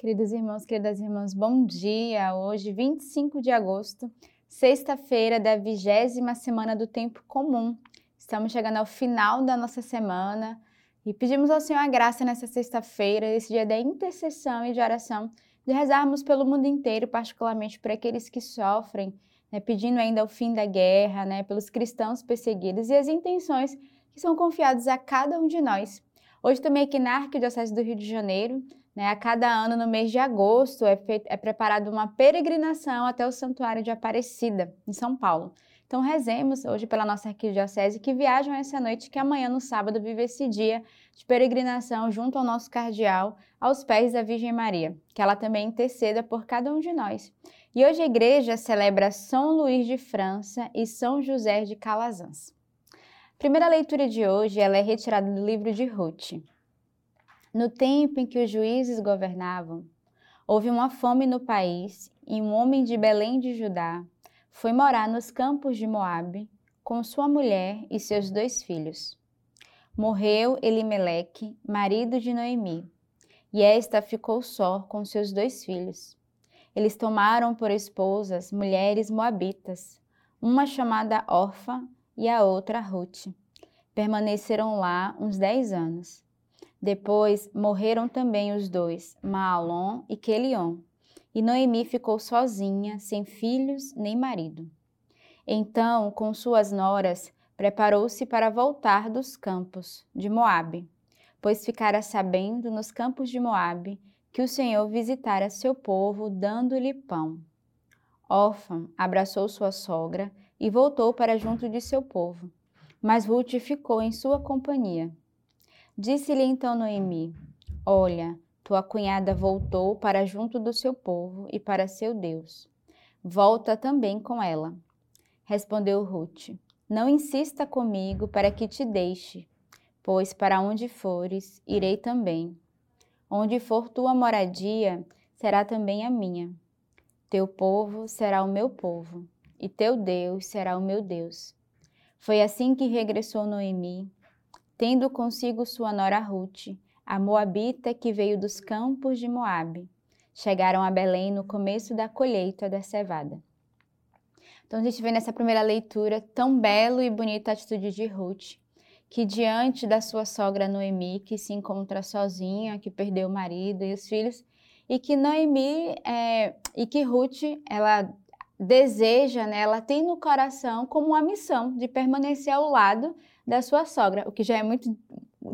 Queridos irmãos, queridas irmãs, bom dia! Hoje, 25 de agosto, sexta-feira da vigésima semana do tempo comum. Estamos chegando ao final da nossa semana e pedimos ao Senhor a graça nessa sexta-feira, esse dia da intercessão e de oração, de rezarmos pelo mundo inteiro, particularmente por aqueles que sofrem, né, pedindo ainda o fim da guerra, né, pelos cristãos perseguidos e as intenções que são confiadas a cada um de nós. Hoje também aqui na Arquidiocese do Rio de Janeiro? A cada ano, no mês de agosto, é, feito, é preparada uma peregrinação até o Santuário de Aparecida, em São Paulo. Então, rezemos hoje pela nossa arquidiocese que viajam essa noite, que amanhã, no sábado, vive esse dia de peregrinação junto ao nosso cardeal, aos pés da Virgem Maria, que ela também interceda por cada um de nós. E hoje a igreja celebra São Luís de França e São José de Calazans. A primeira leitura de hoje ela é retirada do livro de Ruth. No tempo em que os juízes governavam, houve uma fome no país e um homem de Belém de Judá foi morar nos campos de Moabe com sua mulher e seus dois filhos. Morreu Elimeleque, marido de Noemi, e esta ficou só com seus dois filhos. Eles tomaram por esposas mulheres moabitas, uma chamada Orfa e a outra Ruth. Permaneceram lá uns dez anos. Depois morreram também os dois, Maalon e Quelion, e Noemi ficou sozinha, sem filhos nem marido. Então, com suas noras, preparou-se para voltar dos campos de Moabe, pois ficara sabendo nos campos de Moabe que o Senhor visitara seu povo, dando-lhe pão. Órfã abraçou sua sogra e voltou para junto de seu povo, mas Ruth ficou em sua companhia. Disse-lhe então Noemi: Olha, tua cunhada voltou para junto do seu povo e para seu Deus. Volta também com ela. Respondeu Ruth: Não insista comigo para que te deixe, pois para onde fores, irei também. Onde for tua moradia, será também a minha. Teu povo será o meu povo, e teu Deus será o meu Deus. Foi assim que regressou Noemi tendo consigo sua nora Ruth, a moabita que veio dos campos de Moabe. Chegaram a Belém no começo da colheita da cevada. Então a gente vê nessa primeira leitura tão belo e bonita a atitude de Ruth, que diante da sua sogra Noemi, que se encontra sozinha, que perdeu o marido e os filhos, e que Noemi é, e que Ruth ela deseja, né, ela tem no coração como uma missão de permanecer ao lado da sua sogra, o que já é muito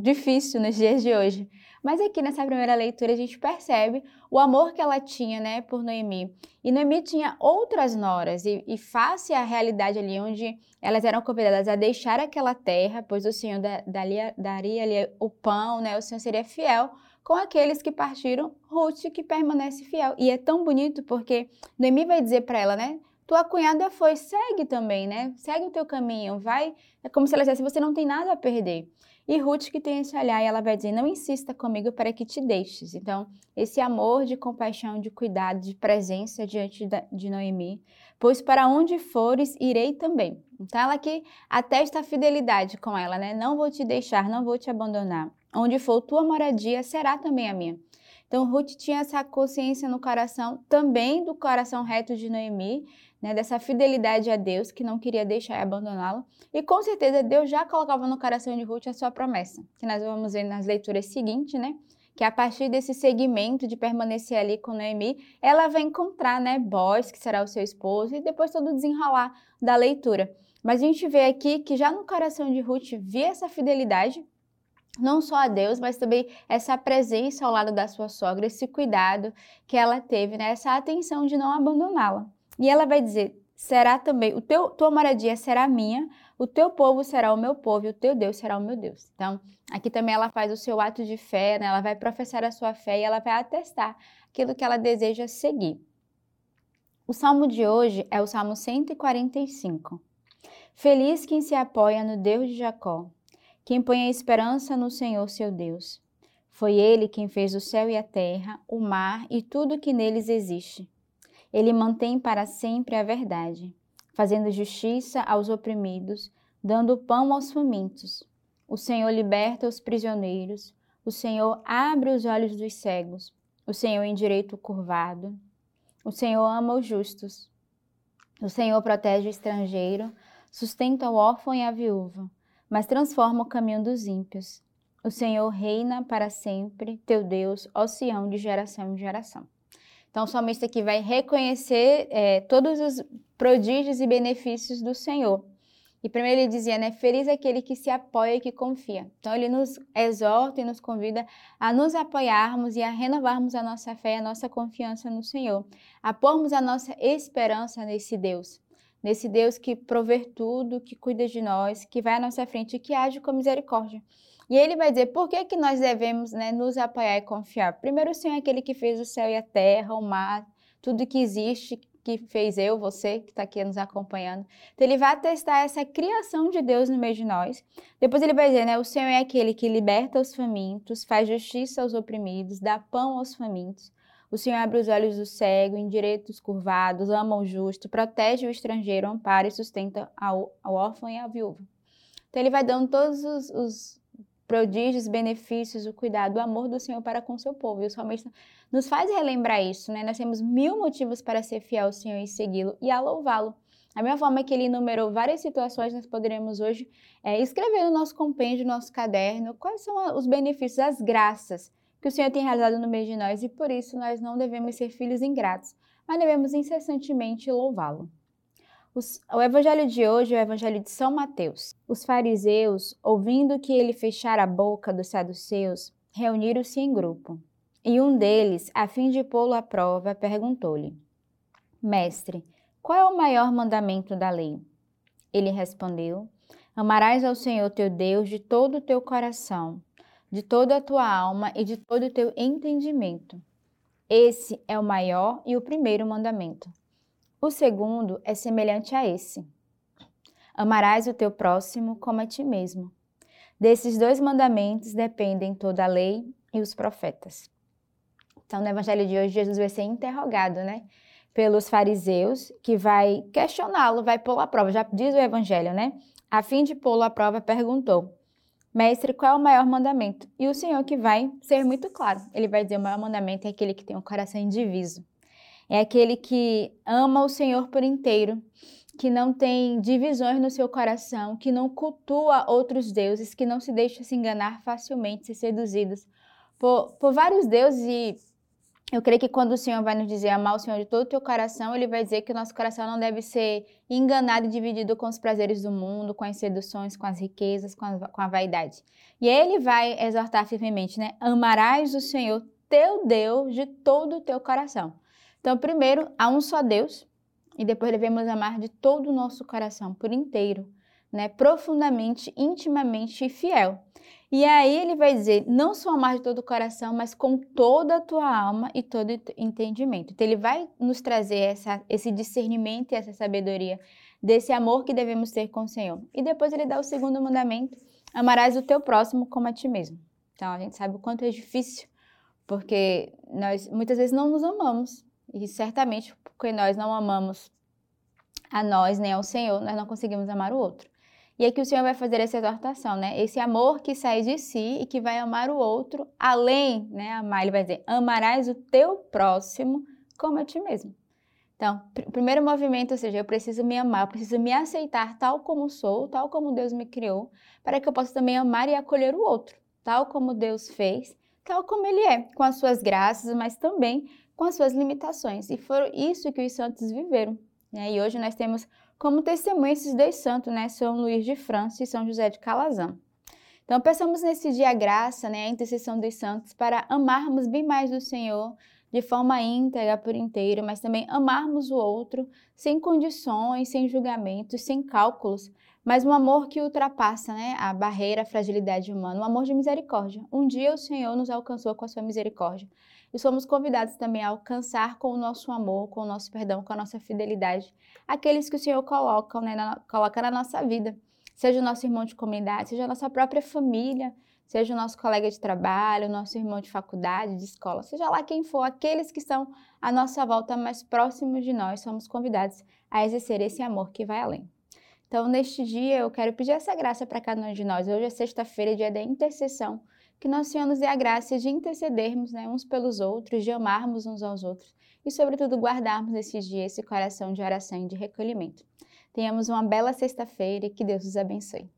difícil nos dias de hoje. Mas aqui nessa primeira leitura a gente percebe o amor que ela tinha, né, por Noemi. E Noemi tinha outras noras e, e face à realidade ali onde elas eram convidadas a deixar aquela terra, pois o Senhor daria, daria ali o pão, né, o Senhor seria fiel com aqueles que partiram, Ruth que permanece fiel. E é tão bonito porque Noemi vai dizer para ela, né, tua cunhada foi, segue também, né? Segue o teu caminho, vai. É como se ela dissesse, você não tem nada a perder. E Ruth que tem esse olhar, e ela vai dizer, não insista comigo para que te deixes. Então, esse amor de compaixão, de cuidado, de presença diante de Noemi, pois para onde fores, irei também. Então, ela que atesta a fidelidade com ela, né? Não vou te deixar, não vou te abandonar. Onde for tua moradia, será também a minha. Então, Ruth tinha essa consciência no coração, também do coração reto de Noemi, né, dessa fidelidade a Deus, que não queria deixar e abandoná-lo. E com certeza Deus já colocava no coração de Ruth a sua promessa, que nós vamos ver nas leituras seguintes, né? Que a partir desse segmento de permanecer ali com Noemi, ela vai encontrar, né, Boaz, que será o seu esposo, e depois todo desenrolar da leitura. Mas a gente vê aqui que já no coração de Ruth via essa fidelidade, não só a Deus, mas também essa presença ao lado da sua sogra, esse cuidado que ela teve, né? essa atenção de não abandoná-la. E ela vai dizer: será também, o teu, tua moradia será minha, o teu povo será o meu povo e o teu Deus será o meu Deus. Então, aqui também ela faz o seu ato de fé, né? ela vai professar a sua fé e ela vai atestar aquilo que ela deseja seguir. O salmo de hoje é o salmo 145. Feliz quem se apoia no Deus de Jacó, quem põe a esperança no Senhor seu Deus. Foi ele quem fez o céu e a terra, o mar e tudo que neles existe. Ele mantém para sempre a verdade, fazendo justiça aos oprimidos, dando pão aos famintos. O Senhor liberta os prisioneiros, o Senhor abre os olhos dos cegos, O Senhor endireita o curvado. O Senhor ama os justos. O Senhor protege o estrangeiro, sustenta o órfão e a viúva, mas transforma o caminho dos ímpios. O Senhor reina para sempre, teu Deus, ó Sião, de geração em geração. Então, o salmista aqui vai reconhecer é, todos os prodígios e benefícios do Senhor. E primeiro ele dizia, né? Feliz aquele que se apoia e que confia. Então ele nos exorta e nos convida a nos apoiarmos e a renovarmos a nossa fé a nossa confiança no Senhor. A pormos a nossa esperança nesse Deus. Nesse Deus que provê tudo, que cuida de nós, que vai à nossa frente e que age com misericórdia. E ele vai dizer por que, que nós devemos né, nos apoiar e confiar. Primeiro, o Senhor é aquele que fez o céu e a terra, o mar, tudo que existe, que fez eu, você que está aqui nos acompanhando. Então, ele vai testar essa criação de Deus no meio de nós. Depois ele vai dizer, né? O Senhor é aquele que liberta os famintos, faz justiça aos oprimidos, dá pão aos famintos. O Senhor abre os olhos do cego, endireita os curvados, ama o justo, protege o estrangeiro, ampara e sustenta ao, órfão e a viúva. Então ele vai dando todos os, os prodígios, benefícios, o cuidado, o amor do Senhor para com seu povo. E o salmista nos faz relembrar isso, né? Nós temos mil motivos para ser fiel ao Senhor e segui-lo e a louvá-lo. Da mesma forma que ele enumerou várias situações, nós poderemos hoje é, escrever no nosso compêndio, no nosso caderno, quais são os benefícios, as graças que o Senhor tem realizado no meio de nós e por isso nós não devemos ser filhos ingratos, mas devemos incessantemente louvá-lo. O evangelho de hoje é o evangelho de São Mateus. Os fariseus, ouvindo que ele fechara a boca dos saduceus, reuniram-se em grupo. E um deles, a fim de pô-lo à prova, perguntou-lhe: Mestre, qual é o maior mandamento da lei? Ele respondeu: Amarás ao Senhor teu Deus de todo o teu coração, de toda a tua alma e de todo o teu entendimento. Esse é o maior e o primeiro mandamento. O segundo é semelhante a esse: Amarás o teu próximo como a ti mesmo. Desses dois mandamentos dependem toda a lei e os profetas. Então, no evangelho de hoje, Jesus vai ser interrogado, né? Pelos fariseus, que vai questioná-lo, vai pô-lo à prova. Já diz o evangelho, né? A fim de pô-lo à prova, perguntou: Mestre, qual é o maior mandamento? E o Senhor que vai ser muito claro. Ele vai dizer: o maior mandamento é aquele que tem um coração indiviso. É aquele que ama o Senhor por inteiro, que não tem divisões no seu coração, que não cultua outros deuses, que não se deixa se enganar facilmente, ser seduzidos por, por vários deuses. E eu creio que quando o Senhor vai nos dizer amar o Senhor de todo o teu coração, ele vai dizer que o nosso coração não deve ser enganado e dividido com os prazeres do mundo, com as seduções, com as riquezas, com a, com a vaidade. E ele vai exortar firmemente, né? Amarás o Senhor teu Deus de todo o teu coração. Então, primeiro, há um só Deus, e depois devemos amar de todo o nosso coração, por inteiro, né? profundamente, intimamente fiel. E aí ele vai dizer, não só amar de todo o coração, mas com toda a tua alma e todo entendimento. Então ele vai nos trazer essa, esse discernimento e essa sabedoria desse amor que devemos ter com o Senhor. E depois ele dá o segundo mandamento, amarás o teu próximo como a ti mesmo. Então a gente sabe o quanto é difícil, porque nós muitas vezes não nos amamos, e certamente porque nós não amamos a nós nem ao Senhor, nós não conseguimos amar o outro. E aqui o Senhor vai fazer essa exortação, né? Esse amor que sai de si e que vai amar o outro, além, né? Amar, ele vai dizer: amarás o teu próximo como a ti mesmo. Então, pr primeiro movimento, ou seja, eu preciso me amar, eu preciso me aceitar tal como sou, tal como Deus me criou, para que eu possa também amar e acolher o outro, tal como Deus fez, tal como Ele é, com as suas graças, mas também com as suas limitações. E foi isso que os santos viveram. Né? E hoje nós temos como testemunha esses dois santos, né? São Luís de França e São José de Calazan. Então, peçamos nesse dia a graça, né, a intercessão dos santos, para amarmos bem mais o Senhor de forma íntegra por inteiro, mas também amarmos o outro sem condições, sem julgamentos, sem cálculos, mas um amor que ultrapassa né, a barreira, a fragilidade humana, um amor de misericórdia. Um dia o Senhor nos alcançou com a sua misericórdia e somos convidados também a alcançar com o nosso amor, com o nosso perdão, com a nossa fidelidade, aqueles que o Senhor coloca, né, na, coloca na nossa vida, seja o nosso irmão de comunidade, seja a nossa própria família, seja o nosso colega de trabalho, o nosso irmão de faculdade, de escola, seja lá quem for, aqueles que estão à nossa volta mais próximos de nós, somos convidados a exercer esse amor que vai além. Então, neste dia, eu quero pedir essa graça para cada um de nós. Hoje é sexta-feira, dia da intercessão Que nos dê a graça de intercedermos né, uns pelos outros, de amarmos uns aos outros e, sobretudo, guardarmos nesses dias esse coração de oração e de recolhimento. Tenhamos uma bela sexta-feira e que Deus nos abençoe.